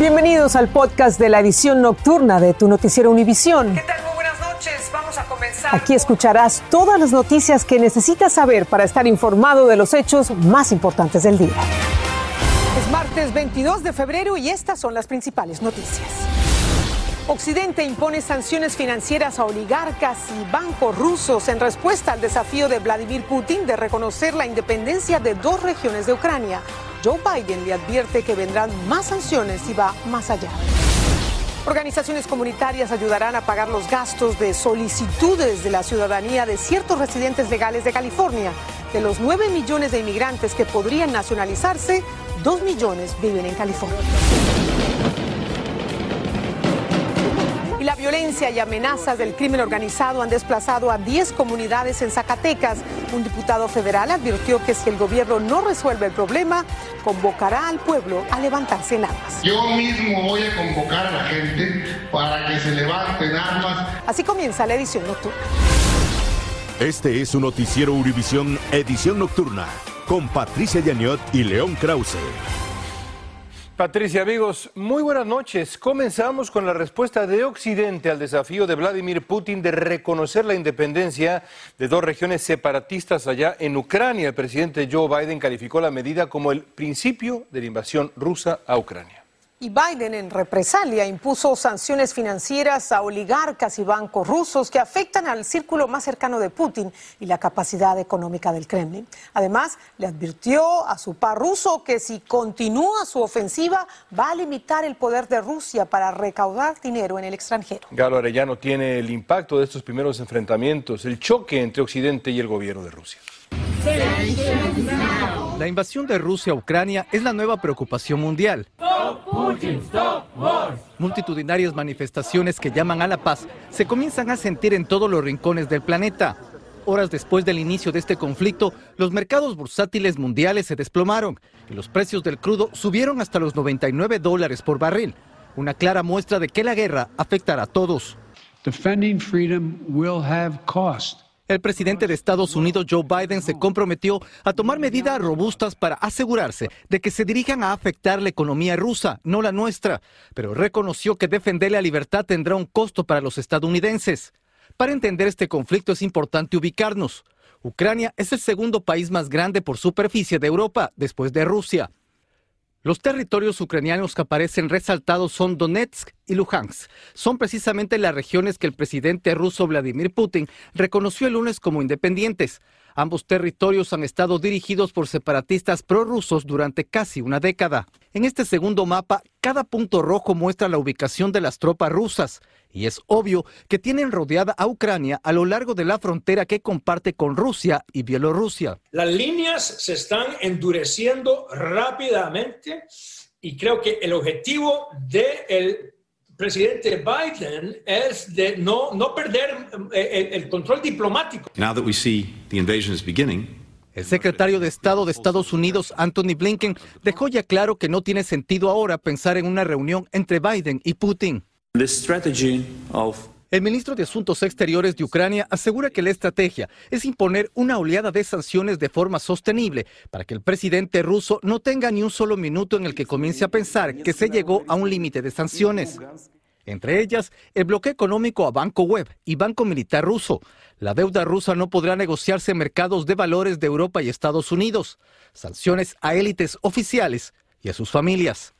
Bienvenidos al podcast de la edición nocturna de tu noticiero Univisión. ¿Qué tal? Muy buenas noches. Vamos a comenzar. Aquí escucharás todas las noticias que necesitas saber para estar informado de los hechos más importantes del día. Es martes 22 de febrero y estas son las principales noticias. Occidente impone sanciones financieras a oligarcas y bancos rusos en respuesta al desafío de Vladimir Putin de reconocer la independencia de dos regiones de Ucrania. Joe Biden le advierte que vendrán más sanciones y va más allá. Organizaciones comunitarias ayudarán a pagar los gastos de solicitudes de la ciudadanía de ciertos residentes legales de California. De los 9 millones de inmigrantes que podrían nacionalizarse, 2 millones viven en California. Violencia y amenazas del crimen organizado han desplazado a 10 comunidades en Zacatecas. Un diputado federal advirtió que si el gobierno no resuelve el problema, convocará al pueblo a levantarse en armas. Yo mismo voy a convocar a la gente para que se levanten armas. Así comienza la edición nocturna. Este es un noticiero Univisión Edición Nocturna con Patricia Yaniot y León Krause. Patricia, amigos, muy buenas noches. Comenzamos con la respuesta de Occidente al desafío de Vladimir Putin de reconocer la independencia de dos regiones separatistas allá en Ucrania. El presidente Joe Biden calificó la medida como el principio de la invasión rusa a Ucrania. Y Biden, en represalia, impuso sanciones financieras a oligarcas y bancos rusos que afectan al círculo más cercano de Putin y la capacidad económica del Kremlin. Además, le advirtió a su par ruso que si continúa su ofensiva, va a limitar el poder de Rusia para recaudar dinero en el extranjero. Galo Arellano tiene el impacto de estos primeros enfrentamientos, el choque entre Occidente y el gobierno de Rusia. La invasión de Rusia a Ucrania es la nueva preocupación mundial. Multitudinarias manifestaciones que llaman a la paz se comienzan a sentir en todos los rincones del planeta. Horas después del inicio de este conflicto, los mercados bursátiles mundiales se desplomaron y los precios del crudo subieron hasta los 99 dólares por barril, una clara muestra de que la guerra afectará a todos. Defending freedom will have cost. El presidente de Estados Unidos, Joe Biden, se comprometió a tomar medidas robustas para asegurarse de que se dirijan a afectar la economía rusa, no la nuestra, pero reconoció que defender la libertad tendrá un costo para los estadounidenses. Para entender este conflicto es importante ubicarnos. Ucrania es el segundo país más grande por superficie de Europa, después de Rusia. Los territorios ucranianos que aparecen resaltados son Donetsk y Luhansk. Son precisamente las regiones que el presidente ruso Vladimir Putin reconoció el lunes como independientes. Ambos territorios han estado dirigidos por separatistas prorrusos durante casi una década. En este segundo mapa, cada punto rojo muestra la ubicación de las tropas rusas. Y es obvio que tienen rodeada a Ucrania a lo largo de la frontera que comparte con Rusia y Bielorrusia. Las líneas se están endureciendo rápidamente y creo que el objetivo del presidente Biden es de no, no perder eh, el, el control diplomático. Now that we see the invasion is beginning, el secretario de Estado de Estados Unidos, Anthony Blinken, dejó ya claro que no tiene sentido ahora pensar en una reunión entre Biden y Putin. El ministro de Asuntos Exteriores de Ucrania asegura que la estrategia es imponer una oleada de sanciones de forma sostenible para que el presidente ruso no tenga ni un solo minuto en el que comience a pensar que se llegó a un límite de sanciones. Entre ellas, el bloqueo económico a Banco Web y Banco Militar ruso. La deuda rusa no podrá negociarse en mercados de valores de Europa y Estados Unidos. Sanciones a élites oficiales y a sus familias.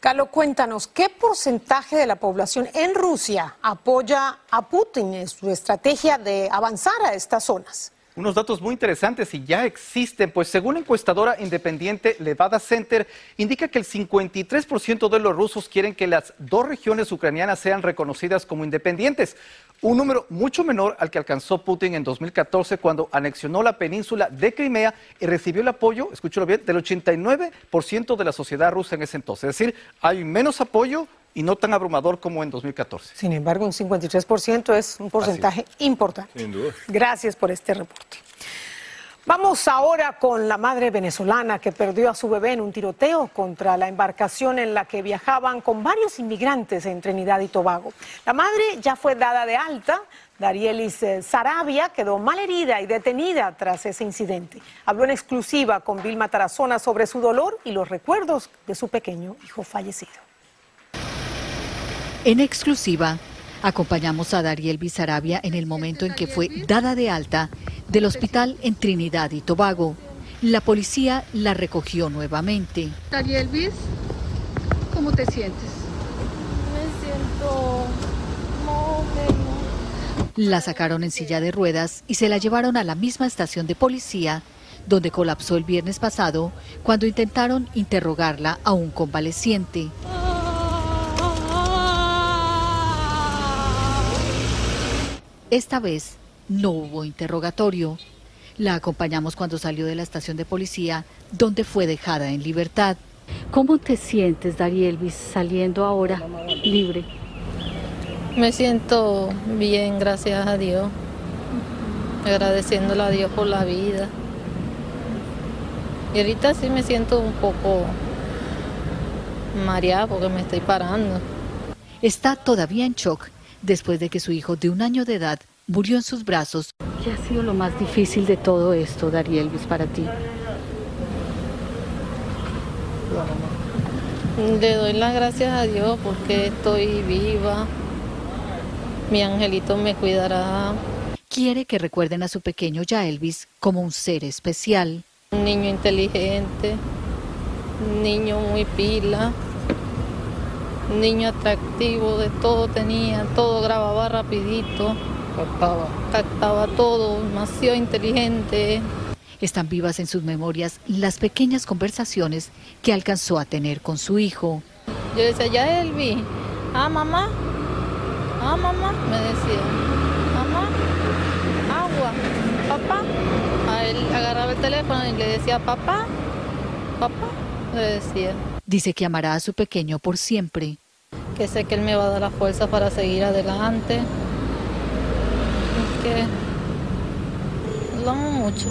Carlos, cuéntanos, ¿qué porcentaje de la población en Rusia apoya a Putin en su estrategia de avanzar a estas zonas? Unos datos muy interesantes y ya existen, pues según la encuestadora independiente Levada Center, indica que el 53% de los rusos quieren que las dos regiones ucranianas sean reconocidas como independientes, un número mucho menor al que alcanzó Putin en 2014 cuando anexionó la península de Crimea y recibió el apoyo, escúchalo bien, del 89% de la sociedad rusa en ese entonces. Es decir, hay menos apoyo y no tan abrumador como en 2014. Sin embargo, un 53% es un porcentaje importante. Sin duda. Gracias por este reporte. Vamos ahora con la madre venezolana que perdió a su bebé en un tiroteo contra la embarcación en la que viajaban con varios inmigrantes en Trinidad y Tobago. La madre ya fue dada de alta. Darielis eh, Sarabia quedó malherida y detenida tras ese incidente. Habló en exclusiva con Vilma Tarazona sobre su dolor y los recuerdos de su pequeño hijo fallecido. En exclusiva, acompañamos a Dariel Sarabia en el momento en que fue dada de alta del hospital en Trinidad y Tobago. La policía la recogió nuevamente. Dariel ¿cómo te sientes? Me siento La sacaron en silla de ruedas y se la llevaron a la misma estación de policía donde colapsó el viernes pasado cuando intentaron interrogarla a un convaleciente. Esta vez no hubo interrogatorio. La acompañamos cuando salió de la estación de policía, donde fue dejada en libertad. ¿Cómo te sientes, Darielvis, saliendo ahora libre? Me siento bien, gracias a Dios. Agradeciéndole a Dios por la vida. Y ahorita sí me siento un poco mareada porque me estoy parando. Está todavía en shock después de que su hijo de un año de edad murió en sus brazos. ¿Qué ha sido lo más difícil de todo esto, Darielvis, para ti? Le doy las gracias a Dios porque estoy viva. Mi angelito me cuidará. Quiere que recuerden a su pequeño Yaelvis como un ser especial. Un niño inteligente, un niño muy pila, niño atractivo, de todo tenía, todo grababa rapidito. Captaba. Captaba todo, demasiado inteligente. Están vivas en sus memorias las pequeñas conversaciones que alcanzó a tener con su hijo. Yo decía, ya Elvi, ah mamá, ah mamá, me decía, mamá, agua, papá. A él agarraba el teléfono y le decía, papá, papá, le decía. Dice que amará a su pequeño por siempre. Que sé que él me va a dar la fuerza para seguir adelante. Que lo amo mucho.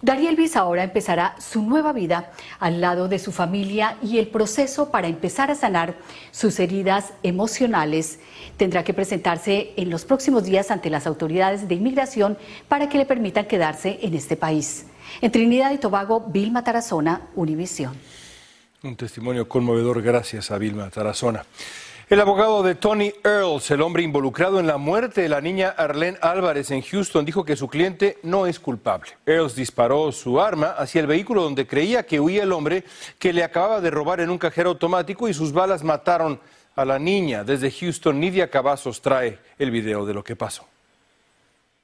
Dariel Viz ahora empezará su nueva vida al lado de su familia y el proceso para empezar a sanar sus heridas emocionales tendrá que presentarse en los próximos días ante las autoridades de inmigración para que le permitan quedarse en este país. En Trinidad y Tobago, Vilma Tarazona, Univisión. Un testimonio conmovedor gracias a Vilma Tarazona. El abogado de Tony Earls, el hombre involucrado en la muerte de la niña Arlene Álvarez en Houston, dijo que su cliente no es culpable. Earls disparó su arma hacia el vehículo donde creía que huía el hombre que le acababa de robar en un cajero automático y sus balas mataron a la niña. Desde Houston, Nidia Cavazos trae el video de lo que pasó.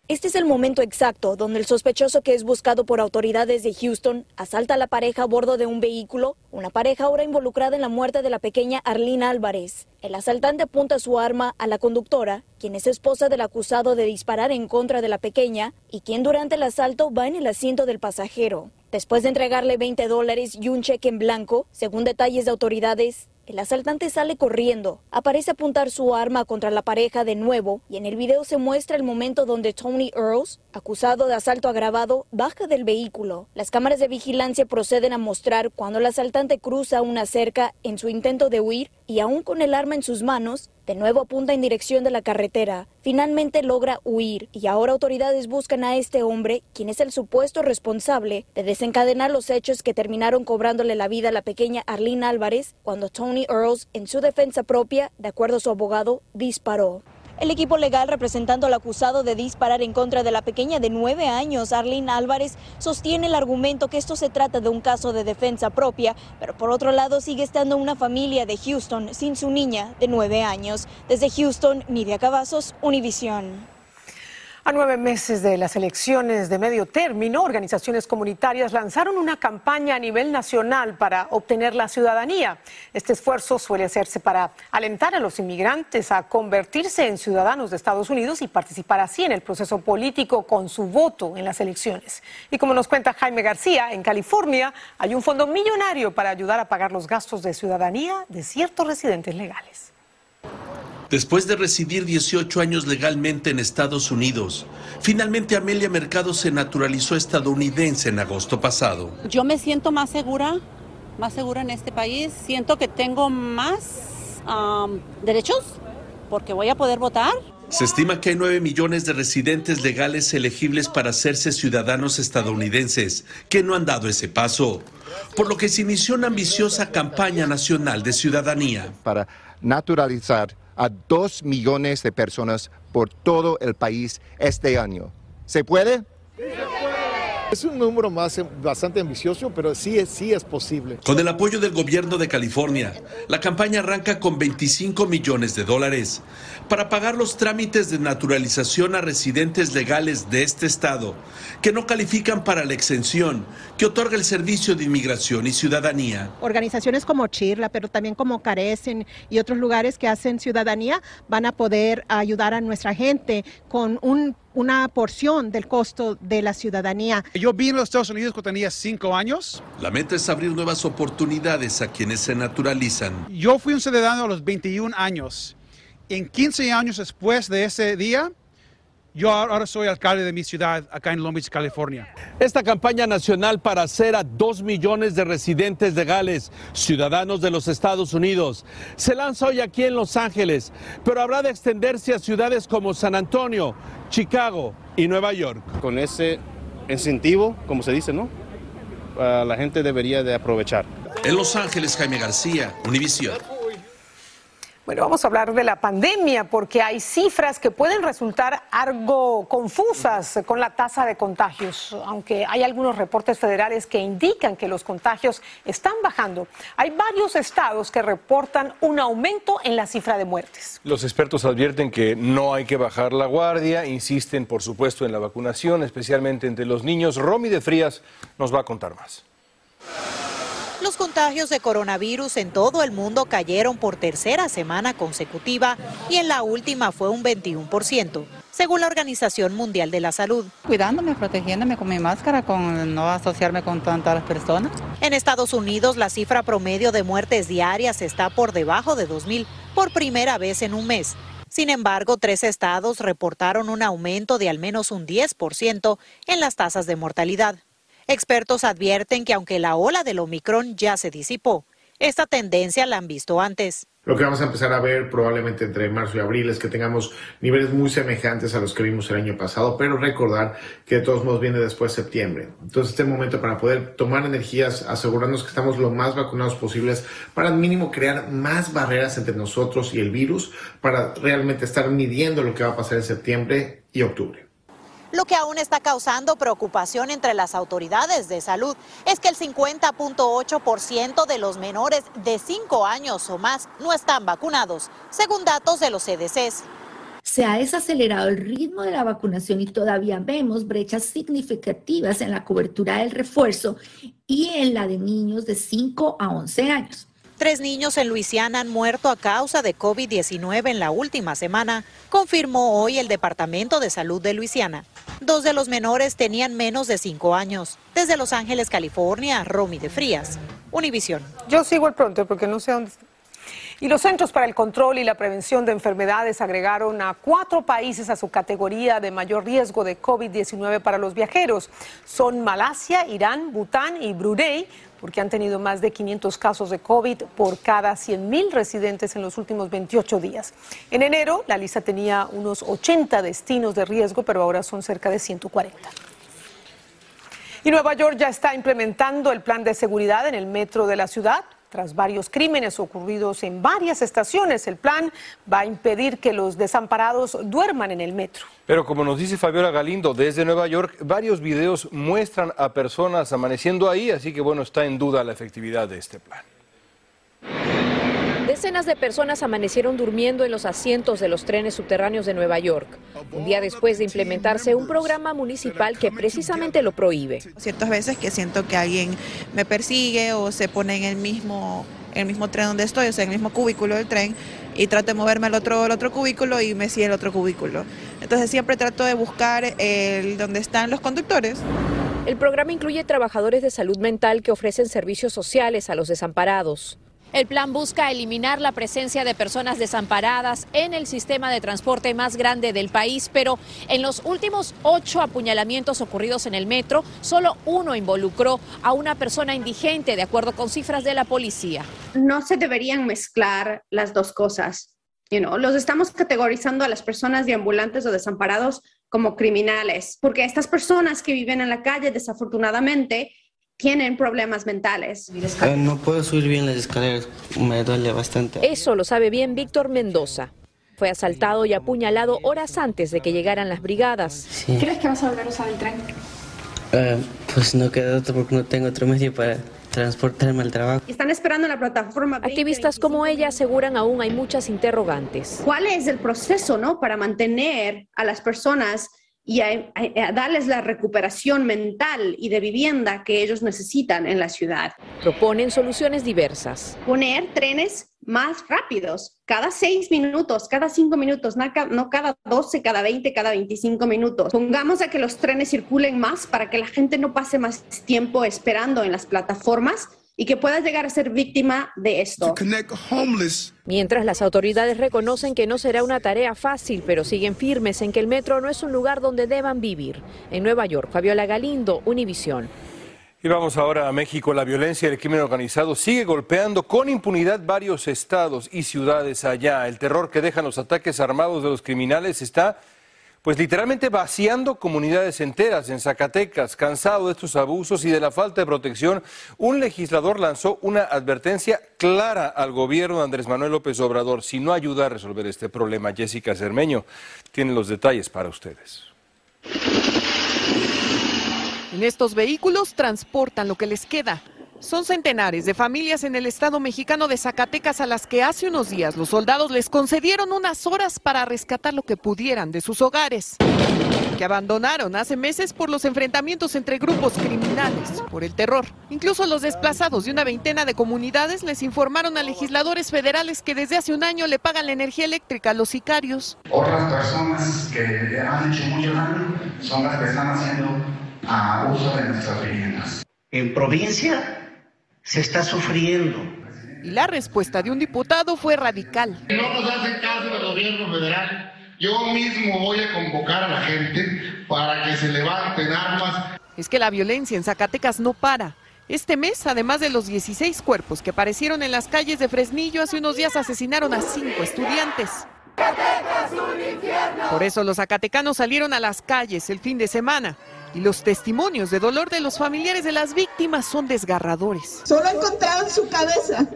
Este es el momento exacto donde el sospechoso que es buscado por autoridades de Houston asalta a la pareja a bordo de un vehículo, una pareja ahora involucrada en la muerte de la pequeña Arlene Álvarez. El asaltante apunta su arma a la conductora, quien es esposa del acusado de disparar en contra de la pequeña y quien durante el asalto va en el asiento del pasajero. Después de entregarle 20 dólares y un cheque en blanco, según detalles de autoridades, el asaltante sale corriendo, aparece apuntar su arma contra la pareja de nuevo y en el video se muestra el momento donde Tony Earls, acusado de asalto agravado, baja del vehículo. Las cámaras de vigilancia proceden a mostrar cuando el asaltante cruza una cerca en su intento de huir y aún con el arma en sus manos, de nuevo apunta en dirección de la carretera. Finalmente logra huir y ahora autoridades buscan a este hombre, quien es el supuesto responsable de desencadenar los hechos que terminaron cobrándole la vida a la pequeña Arlene Álvarez cuando Tony Earls, en su defensa propia, de acuerdo a su abogado, disparó. El equipo legal representando al acusado de disparar en contra de la pequeña de nueve años, Arlene Álvarez, sostiene el argumento que esto se trata de un caso de defensa propia, pero por otro lado sigue estando una familia de Houston sin su niña de nueve años. Desde Houston, Nidia Cavazos, Univisión. A nueve meses de las elecciones de medio término, organizaciones comunitarias lanzaron una campaña a nivel nacional para obtener la ciudadanía. Este esfuerzo suele hacerse para alentar a los inmigrantes a convertirse en ciudadanos de Estados Unidos y participar así en el proceso político con su voto en las elecciones. Y como nos cuenta Jaime García, en California hay un fondo millonario para ayudar a pagar los gastos de ciudadanía de ciertos residentes legales. Después de residir 18 años legalmente en Estados Unidos, finalmente Amelia Mercado se naturalizó estadounidense en agosto pasado. Yo me siento más segura, más segura en este país. Siento que tengo más um, derechos porque voy a poder votar. Se estima que hay 9 millones de residentes legales elegibles para hacerse ciudadanos estadounidenses que no han dado ese paso, por lo que se inició una ambiciosa campaña nacional de ciudadanía. Para naturalizar a 2 millones de personas por todo el país este año. ¿Se puede? Es un número más, bastante ambicioso, pero sí es, sí es posible. Con el apoyo del gobierno de California, la campaña arranca con 25 millones de dólares para pagar los trámites de naturalización a residentes legales de este estado que no califican para la exención que otorga el Servicio de Inmigración y Ciudadanía. Organizaciones como Chirla, pero también como Carecen y otros lugares que hacen ciudadanía van a poder ayudar a nuestra gente con un una porción del costo de la ciudadanía. Yo vine a los Estados Unidos cuando tenía cinco años. La meta es abrir nuevas oportunidades a quienes se naturalizan. Yo fui un ciudadano a los 21 años. En 15 años después de ese día, yo ahora soy alcalde de mi ciudad, acá en Long Beach, California. Esta campaña nacional para hacer a dos millones de residentes legales, ciudadanos de los Estados Unidos, se lanza hoy aquí en Los Ángeles, pero habrá de extenderse a ciudades como San Antonio, Chicago y Nueva York. Con ese incentivo, como se dice, ¿no? la gente debería de aprovechar. En Los Ángeles, Jaime García, Univisión. Bueno, vamos a hablar de la pandemia porque hay cifras que pueden resultar algo confusas con la tasa de contagios, aunque hay algunos reportes federales que indican que los contagios están bajando. Hay varios estados que reportan un aumento en la cifra de muertes. Los expertos advierten que no hay que bajar la guardia, insisten por supuesto en la vacunación, especialmente entre los niños. Romy de Frías nos va a contar más. Los contagios de coronavirus en todo el mundo cayeron por tercera semana consecutiva y en la última fue un 21%, según la Organización Mundial de la Salud. Cuidándome, protegiéndome con mi máscara, con no asociarme con tantas personas. En Estados Unidos, la cifra promedio de muertes diarias está por debajo de 2.000 por primera vez en un mes. Sin embargo, tres estados reportaron un aumento de al menos un 10% en las tasas de mortalidad. Expertos advierten que aunque la ola del Omicron ya se disipó, esta tendencia la han visto antes. Lo que vamos a empezar a ver probablemente entre marzo y abril es que tengamos niveles muy semejantes a los que vimos el año pasado, pero recordar que de todos modos viene después de septiembre. Entonces este momento para poder tomar energías, asegurarnos que estamos lo más vacunados posibles, para al mínimo crear más barreras entre nosotros y el virus, para realmente estar midiendo lo que va a pasar en septiembre y octubre. Lo que aún está causando preocupación entre las autoridades de salud es que el 50.8% de los menores de 5 años o más no están vacunados, según datos de los CDCs. Se ha desacelerado el ritmo de la vacunación y todavía vemos brechas significativas en la cobertura del refuerzo y en la de niños de 5 a 11 años. Tres niños en Luisiana han muerto a causa de COVID-19 en la última semana, confirmó hoy el Departamento de Salud de Luisiana. Dos de los menores tenían menos de cinco años. Desde Los Ángeles, California, Romy de Frías, Univisión. Yo sigo el pronto porque no sé dónde. Y los Centros para el Control y la Prevención de Enfermedades agregaron a cuatro países a su categoría de mayor riesgo de COVID-19 para los viajeros. Son Malasia, Irán, Bután y Brunei, porque han tenido más de 500 casos de COVID por cada 100.000 residentes en los últimos 28 días. En enero, la lista tenía unos 80 destinos de riesgo, pero ahora son cerca de 140. Y Nueva York ya está implementando el plan de seguridad en el metro de la ciudad. Tras varios crímenes ocurridos en varias estaciones, el plan va a impedir que los desamparados duerman en el metro. Pero como nos dice Fabiola Galindo desde Nueva York, varios videos muestran a personas amaneciendo ahí, así que bueno, está en duda la efectividad de este plan. Decenas de personas amanecieron durmiendo en los asientos de los trenes subterráneos de Nueva York, un día después de implementarse un programa municipal que precisamente lo prohíbe. Ciertas veces que siento que alguien me persigue o se pone en el mismo, el mismo tren donde estoy, o sea, en el mismo cubículo del tren, y trato de moverme al otro, al otro cubículo y me sigue el otro cubículo. Entonces siempre trato de buscar el donde están los conductores. El programa incluye trabajadores de salud mental que ofrecen servicios sociales a los desamparados. El plan busca eliminar la presencia de personas desamparadas en el sistema de transporte más grande del país, pero en los últimos ocho apuñalamientos ocurridos en el metro, solo uno involucró a una persona indigente, de acuerdo con cifras de la policía. No se deberían mezclar las dos cosas. You know, los estamos categorizando a las personas deambulantes o desamparados como criminales, porque estas personas que viven en la calle, desafortunadamente, tienen problemas mentales. Eh, no puedo subir bien las escaleras, me duele bastante. Eso lo sabe bien Víctor Mendoza. Fue asaltado y apuñalado horas antes de que llegaran las brigadas. ¿Crees que vas a volver a usar el tren? Eh, pues no queda otro porque no tengo otro medio para transportarme al trabajo. Están esperando la plataforma. Activistas como ella aseguran aún hay muchas interrogantes. ¿Cuál es el proceso, no, para mantener a las personas y a, a, darles la recuperación mental y de vivienda que ellos necesitan en la ciudad. Proponen soluciones diversas. Poner trenes más rápidos, cada seis minutos, cada cinco minutos, no cada 12, cada 20, cada 25 minutos. Pongamos a que los trenes circulen más para que la gente no pase más tiempo esperando en las plataformas y que pueda llegar a ser víctima de esto. Mientras las autoridades reconocen que no será una tarea fácil, pero siguen firmes en que el metro no es un lugar donde deban vivir. En Nueva York, Fabiola Galindo, Univisión. Y vamos ahora a México. La violencia y el crimen organizado sigue golpeando con impunidad varios estados y ciudades allá. El terror que dejan los ataques armados de los criminales está pues literalmente vaciando comunidades enteras en Zacatecas. Cansado de estos abusos y de la falta de protección, un legislador lanzó una advertencia clara al gobierno de Andrés Manuel López Obrador. Si no ayuda a resolver este problema, Jessica Cermeño tiene los detalles para ustedes. En estos vehículos transportan lo que les queda. Son centenares de familias en el estado mexicano de Zacatecas a las que hace unos días los soldados les concedieron unas horas para rescatar lo que pudieran de sus hogares, que abandonaron hace meses por los enfrentamientos entre grupos criminales, por el terror. Incluso los desplazados de una veintena de comunidades les informaron a legisladores federales que desde hace un año le pagan la energía eléctrica a los sicarios. Otras personas que han hecho mucho daño son las que están haciendo a uso de nuestras viviendas. En provincia se está sufriendo. Y la respuesta de un diputado fue radical. No nos hace caso el gobierno federal. Yo mismo voy a convocar a la gente para que se levanten armas. Es que la violencia en Zacatecas no para. Este mes, además de los 16 cuerpos que aparecieron en las calles de Fresnillo, hace unos días asesinaron a cinco estudiantes. Por eso los zacatecanos salieron a las calles el fin de semana y los testimonios de dolor de los familiares de las víctimas son desgarradores. Solo encontraron su cabeza.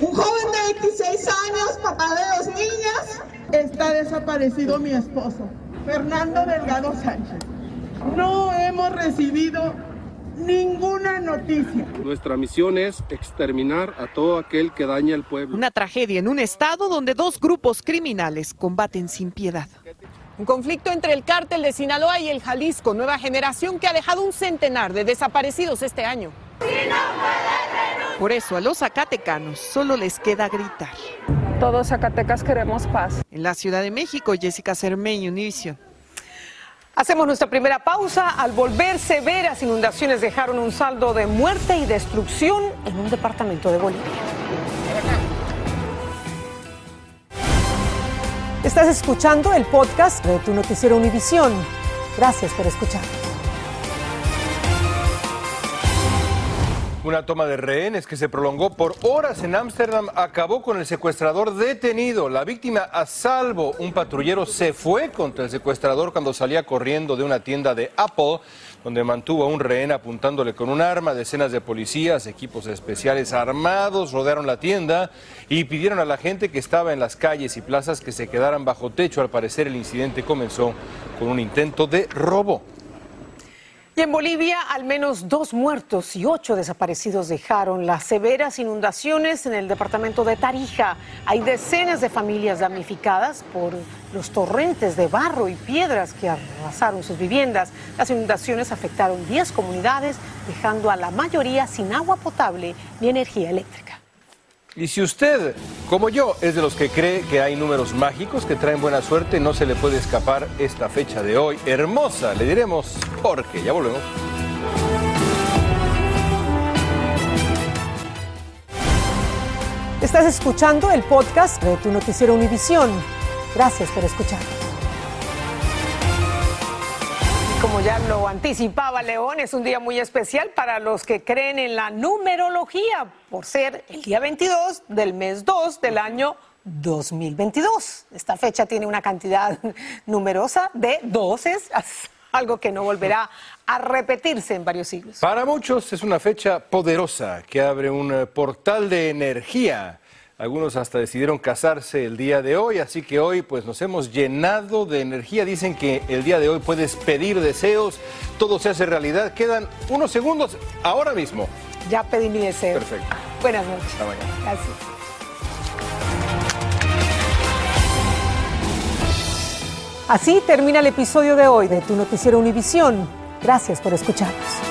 Un joven de 26 años, papá de dos niñas. Está desaparecido mi esposo, Fernando Delgado Sánchez. No hemos recibido ninguna noticia. Nuestra misión es exterminar a todo aquel que daña al pueblo. Una tragedia en un estado donde dos grupos criminales combaten sin piedad. Un conflicto entre el cártel de Sinaloa y el Jalisco, nueva generación que ha dejado un centenar de desaparecidos este año. Por eso a los zacatecanos solo les queda gritar. Todos Zacatecas queremos paz. En la Ciudad de México, Jessica Cermeño, Univision. Hacemos nuestra primera pausa. Al volver, severas inundaciones dejaron un saldo de muerte y destrucción en un departamento de Bolivia. Estás escuchando el podcast de tu noticiero Univisión. Gracias por escuchar. Una toma de rehenes que se prolongó por horas en Ámsterdam acabó con el secuestrador detenido. La víctima a salvo. Un patrullero se fue contra el secuestrador cuando salía corriendo de una tienda de Apple, donde mantuvo a un rehén apuntándole con un arma. Decenas de policías, equipos especiales armados rodearon la tienda y pidieron a la gente que estaba en las calles y plazas que se quedaran bajo techo. Al parecer el incidente comenzó con un intento de robo. Y en Bolivia, al menos dos muertos y ocho desaparecidos dejaron las severas inundaciones en el departamento de Tarija. Hay decenas de familias damnificadas por los torrentes de barro y piedras que arrasaron sus viviendas. Las inundaciones afectaron 10 comunidades, dejando a la mayoría sin agua potable ni energía eléctrica. Y si usted, como yo, es de los que cree que hay números mágicos que traen buena suerte, no se le puede escapar esta fecha de hoy. Hermosa, le diremos porque ya volvemos. Estás escuchando el podcast de tu noticiero Univisión. Gracias por escucharnos. Como ya lo anticipaba León, es un día muy especial para los que creen en la numerología, por ser el día 22 del mes 2 del año 2022. Esta fecha tiene una cantidad numerosa de doces, algo que no volverá a repetirse en varios siglos. Para muchos es una fecha poderosa que abre un eh, portal de energía. Algunos hasta decidieron casarse el día de hoy, así que hoy pues nos hemos llenado de energía. Dicen que el día de hoy puedes pedir deseos, todo se hace realidad. Quedan unos segundos ahora mismo. Ya pedí mi deseo. Perfecto. Buenas noches. Hasta mañana. Gracias. Así termina el episodio de hoy de Tu Noticiero Univisión. Gracias por escucharnos.